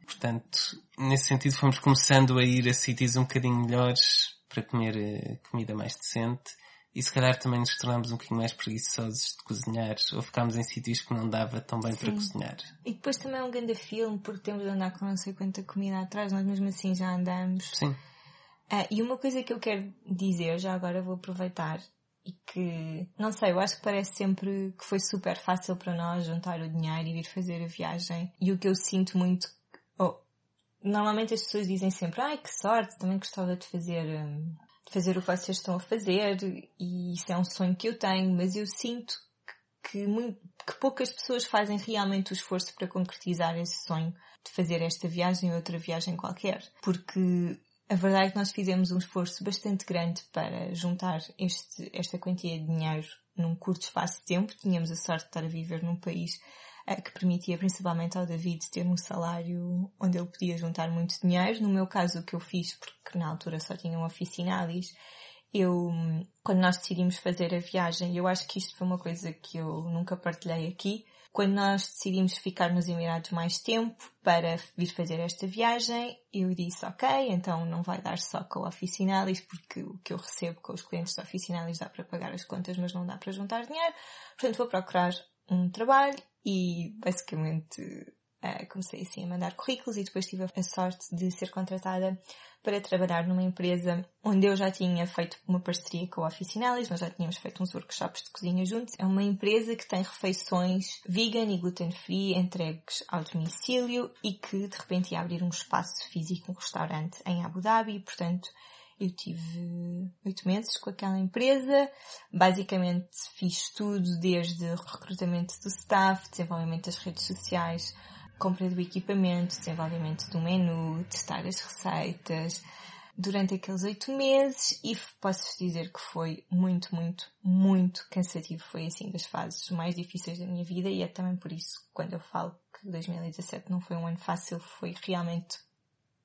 Portanto, nesse sentido fomos começando a ir a sítios um bocadinho melhores para comer eh, comida mais decente e se calhar também nos tornámos um bocadinho mais preguiçosos de cozinhar ou ficámos em sítios que não dava tão bem para Sim. cozinhar. E depois também é um grande filme, porque temos de andar com não sei quanta comida atrás, nós mesmo assim já andamos. Sim. Ah, e uma coisa que eu quero dizer, já agora vou aproveitar, e que, não sei, eu acho que parece sempre que foi super fácil para nós juntar o dinheiro e vir fazer a viagem. E o que eu sinto muito, oh, normalmente as pessoas dizem sempre, ai que sorte, também gostava de fazer, hum, de fazer o que vocês estão a fazer, e isso é um sonho que eu tenho, mas eu sinto que, muito, que poucas pessoas fazem realmente o esforço para concretizar esse sonho de fazer esta viagem ou outra viagem qualquer. Porque a verdade é que nós fizemos um esforço bastante grande para juntar este, esta quantia de dinheiro num curto espaço de tempo. Tínhamos a sorte de estar a viver num país eh, que permitia principalmente ao David ter um salário onde ele podia juntar muito dinheiro. No meu caso, o que eu fiz, porque na altura só tinha uma oficina Alice, eu, quando nós decidimos fazer a viagem, eu acho que isto foi uma coisa que eu nunca partilhei aqui, quando nós decidimos ficar nos Emirados mais tempo para vir fazer esta viagem, eu disse, ok, então não vai dar só com o Oficinalis, porque o que eu recebo com os clientes do Oficinalis dá para pagar as contas, mas não dá para juntar dinheiro. Portanto, vou procurar um trabalho e basicamente uh, comecei assim a mandar currículos e depois tive a sorte de ser contratada para trabalhar numa empresa onde eu já tinha feito uma parceria com a Oficinalis, nós já tínhamos feito uns workshops de cozinha juntos. É uma empresa que tem refeições vegan e gluten-free entregues ao domicílio e que de repente ia abrir um espaço físico, um restaurante em Abu Dhabi, portanto eu tive oito meses com aquela empresa. Basicamente fiz tudo desde recrutamento do staff, desenvolvimento das redes sociais, compra do equipamento, desenvolvimento do menu, testar as receitas durante aqueles oito meses. E posso dizer que foi muito, muito, muito cansativo. Foi assim das fases mais difíceis da minha vida. E é também por isso quando eu falo que 2017 não foi um ano fácil, foi realmente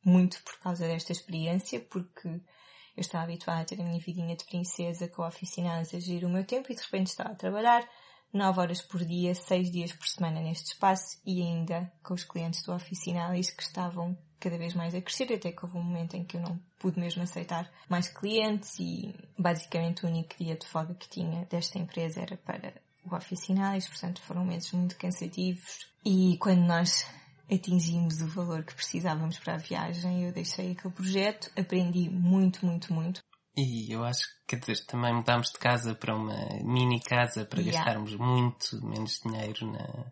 muito por causa desta experiência, porque eu estava habituada a ter a minha vidinha de princesa com a oficina a agir o meu tempo e de repente estava a trabalhar 9 horas por dia, 6 dias por semana neste espaço e ainda com os clientes do Oficinalis que estavam cada vez mais a crescer, até que houve um momento em que eu não pude mesmo aceitar mais clientes e basicamente o único dia de folga que tinha desta empresa era para o Oficinalis, portanto foram meses muito cansativos e quando nós atingimos o valor que precisávamos para a viagem, eu deixei aquele projeto, aprendi muito, muito, muito. E eu acho que, quer dizer, também mudámos de casa para uma mini casa para Yeah. gastarmos muito menos dinheiro na,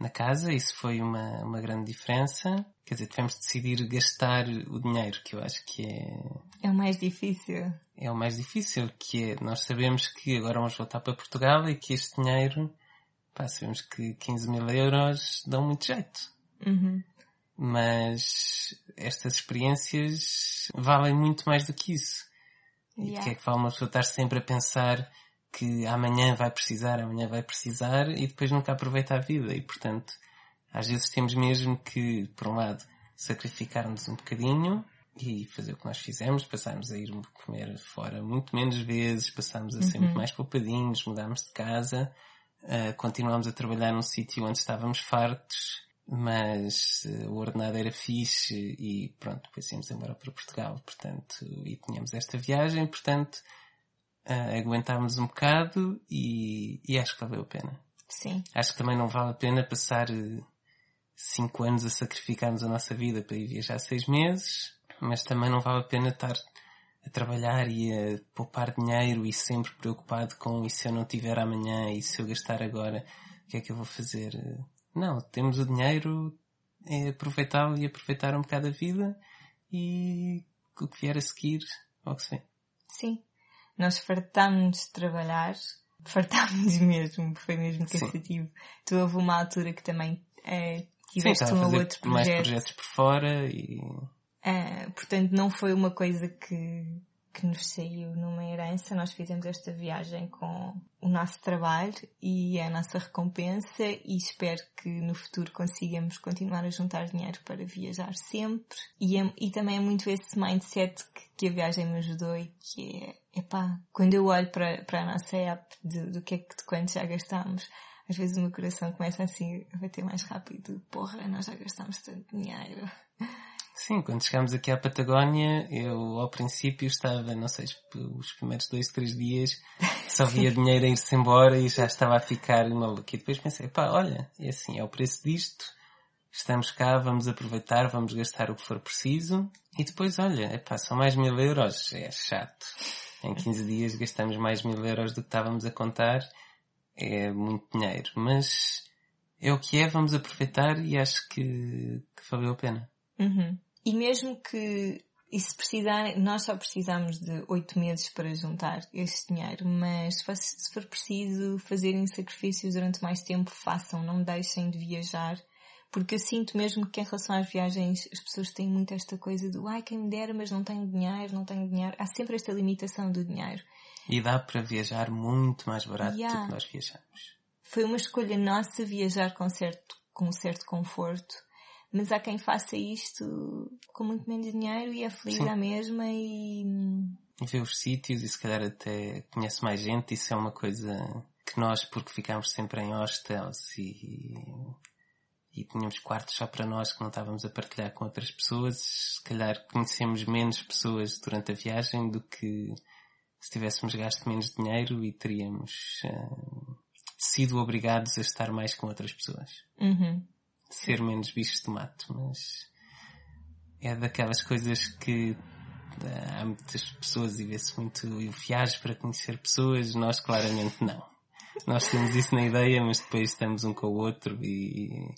na casa. Isso foi uma, uma grande diferença. Quer dizer, tivemos de decidir gastar o dinheiro, que eu acho que é, É o mais difícil. é o mais difícil, que é, nós sabemos que agora vamos voltar para Portugal e que este dinheiro, pá, sabemos que 15 mil euros dão muito jeito. Uhum. Mas estas experiências valem muito mais do que isso. E de Yeah. que é que vale uma pessoa estar sempre a pensar que amanhã vai precisar, amanhã vai precisar e depois nunca aproveita a vida. E portanto, às vezes temos mesmo que, por um lado, sacrificar-nos um bocadinho e fazer o que nós fizemos, passarmos a ir comer fora muito menos vezes, passarmos a ser muito mais poupadinhos, mudarmos de casa, uh, continuámos a trabalhar num sítio onde estávamos fartos, mas uh, o ordenado era fixe e pronto, depois íamos embora para Portugal, portanto, e tínhamos esta viagem, portanto, uh, aguentámos um bocado e, e acho que valeu a pena. Sim. Acho que também não vale a pena passar uh, cinco anos a sacrificarmos a nossa vida para ir viajar seis meses, mas também não vale a pena estar a trabalhar e a poupar dinheiro e sempre preocupado com e se eu não tiver amanhã e se eu gastar agora, o que é que eu vou fazer? Não, temos o dinheiro, é aproveitá-lo e aproveitar um bocado a vida e o que vier a seguir, logo se vê. Sim. Nós fartámos de trabalhar, fartámos mesmo, foi mesmo Sim. cansativo. Tu houve uma altura que também Sim, tiveste estava um ou outro mais projeto. projetos por fora e Ah, portanto, não foi uma coisa que, que nos saiu numa herança. Nós fizemos esta viagem com o nosso trabalho e a nossa recompensa e espero que no futuro consigamos continuar a juntar dinheiro para viajar sempre. E, é- e também é muito esse mindset que, que a viagem me ajudou e que é, epá, quando eu olho para, para a nossa app de- do que é que de quanto já gastámos, às vezes o meu coração começa assim a bater mais rápido. Porra, nós já gastámos tanto dinheiro. Sim, quando chegámos aqui à Patagónia, eu ao princípio estava, não sei, os primeiros dois, três dias, só via dinheiro a ir-se embora e já estava a ficar maluco. E depois pensei, pá, olha, é assim, é o preço disto, estamos cá, vamos aproveitar, vamos gastar o que for preciso. E depois, olha, é pá, são mais mil euros, é chato. Em 15 dias gastamos mais mil euros do que estávamos a contar, é muito dinheiro. Mas é o que é, vamos aproveitar e acho que, que valeu a pena. Uhum. E mesmo que, e se precisarem, nós só precisamos de oito meses para juntar esse dinheiro, mas se for, preciso fazerem sacrifícios durante mais tempo, façam, não deixem de viajar. Porque eu sinto mesmo que em relação às viagens as pessoas têm muito esta coisa do ai quem me dera, mas não tenho dinheiro, não tenho dinheiro. Há sempre esta limitação do dinheiro. E dá para viajar muito mais barato Yeah. do que nós viajamos. Foi uma escolha nossa viajar com certo, com certo conforto. Mas há quem faça isto com muito menos dinheiro e é feliz Sim. à mesma e, vê os sítios e se calhar até conhece mais gente. Isso é uma coisa que nós, porque ficámos sempre em hostels e, e tínhamos quartos só para nós que não estávamos a partilhar com outras pessoas, se calhar conhecemos menos pessoas durante a viagem do que se tivéssemos gasto menos dinheiro e teríamos uh, sido obrigados a estar mais com outras pessoas. Uhum. Ser menos bichos de mato, mas é daquelas coisas que uh, há muitas pessoas e vê-se muito, eu viajo para conhecer pessoas, nós claramente não. Nós temos isso na ideia, mas depois estamos um com o outro e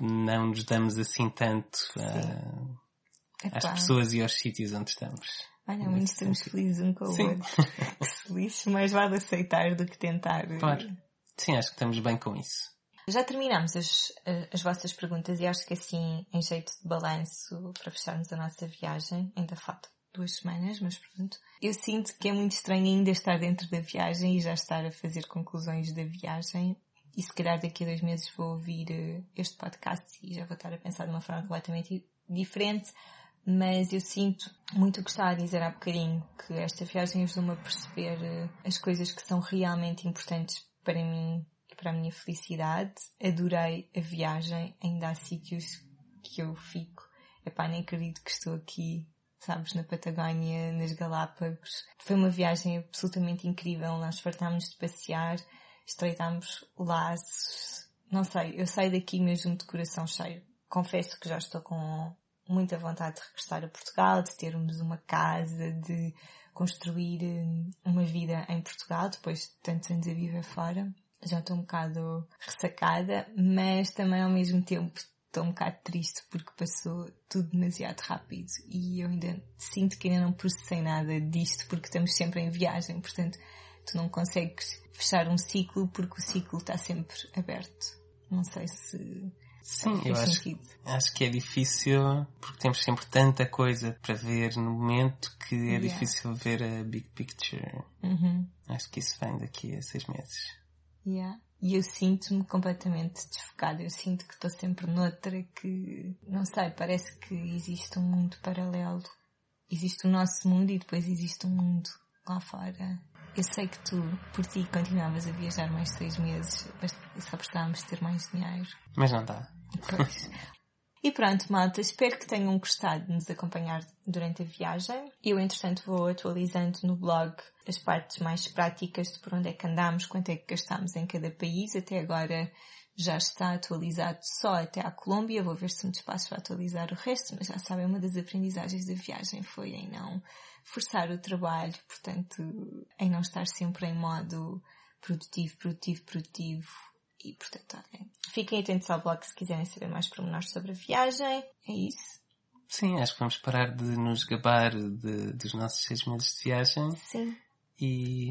não nos damos assim tanto uh, às Epá. pessoas e aos sítios onde estamos. Olha, muito estamos felizes um com o Sim. outro. Que se lixe, mais vale aceitar do que tentar. Claro. Sim, acho que estamos bem com isso. Já terminamos as, eh, as vossas perguntas e acho que assim, em jeito de balanço, para fecharmos a nossa viagem, ainda faltam duas semanas, mas pronto. Eu sinto que é muito estranho ainda estar dentro da viagem e já estar a fazer conclusões da viagem. E se calhar daqui a dois meses vou ouvir eh, este podcast e já vou estar a pensar de uma forma completamente diferente. Mas eu sinto muito o que está a dizer há bocadinho, que esta viagem ajudou-me a perceber eh, as coisas que são realmente importantes para mim para a minha felicidade. Adorei a viagem, ainda há sítios que eu fico. Epá, nem acredito que estou aqui, sabes, na Patagónia, nas Galápagos. Foi uma viagem absolutamente incrível, nós fartámos de passear, estreitámos laços. Não sei, eu saio daqui mesmo de coração cheio. Confesso que já estou com muita vontade de regressar a Portugal, de termos uma casa, de construir hum, uma vida em Portugal, depois de tantos anos a viver fora. Já estou um bocado ressacada, mas também ao mesmo tempo estou um bocado triste porque passou tudo demasiado rápido e eu ainda sinto que ainda não processei nada disto porque estamos sempre em viagem, portanto tu não consegues fechar um ciclo porque o ciclo está sempre aberto. Não sei se Sim, eu acho, sentido. acho que é difícil porque temos sempre tanta coisa para ver no momento que é Yeah. difícil ver a big picture. Uhum. Acho que isso vem daqui a seis meses. Yeah. E eu sinto-me completamente desfocada. Eu sinto que estou sempre noutra que, não sei, parece que existe um mundo paralelo. Existe o nosso mundo e depois existe um mundo lá fora. Eu sei que tu, por ti, continuavas a viajar mais seis meses, mas só precisávamos ter mais dinheiro. Mas não dá. Pois. E pronto, malta, espero que tenham gostado de nos acompanhar durante a viagem. Eu, entretanto, vou atualizando no blog as partes mais práticas de por onde é que andamos, quanto é que gastámos em cada país. Até agora já está atualizado só até à Colômbia. Vou ver se me despacho para atualizar o resto, mas já sabem, uma das aprendizagens da viagem foi em não forçar o trabalho, portanto, em não estar sempre em modo produtivo, produtivo, produtivo. E, portanto, olhem, fiquem atentos ao blog se quiserem saber mais pormenores sobre a viagem. É isso. Sim, acho que vamos parar de nos gabar de- dos nossos seis meses de viagem Sim. e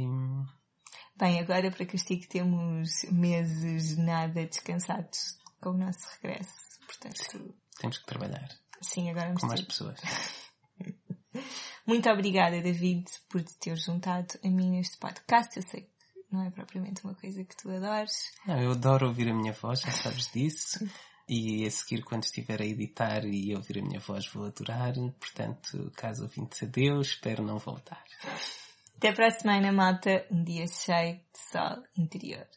Bem, agora para castigo temos meses nada descansados com o nosso regresso. Portanto, temos que trabalhar sim, agora vamos com mais ter... pessoas. Muito obrigada, David, por te ter juntado a mim neste podcast. Eu sei não é propriamente uma coisa que tu adores. Não, eu adoro ouvir a minha voz, já sabes disso. E a seguir, quando estiver a editar e ouvir a minha voz, vou adorar. Portanto, caso ouvintes a Deus, espero não voltar. Até para a semana, malta. Um dia cheio de sol interior.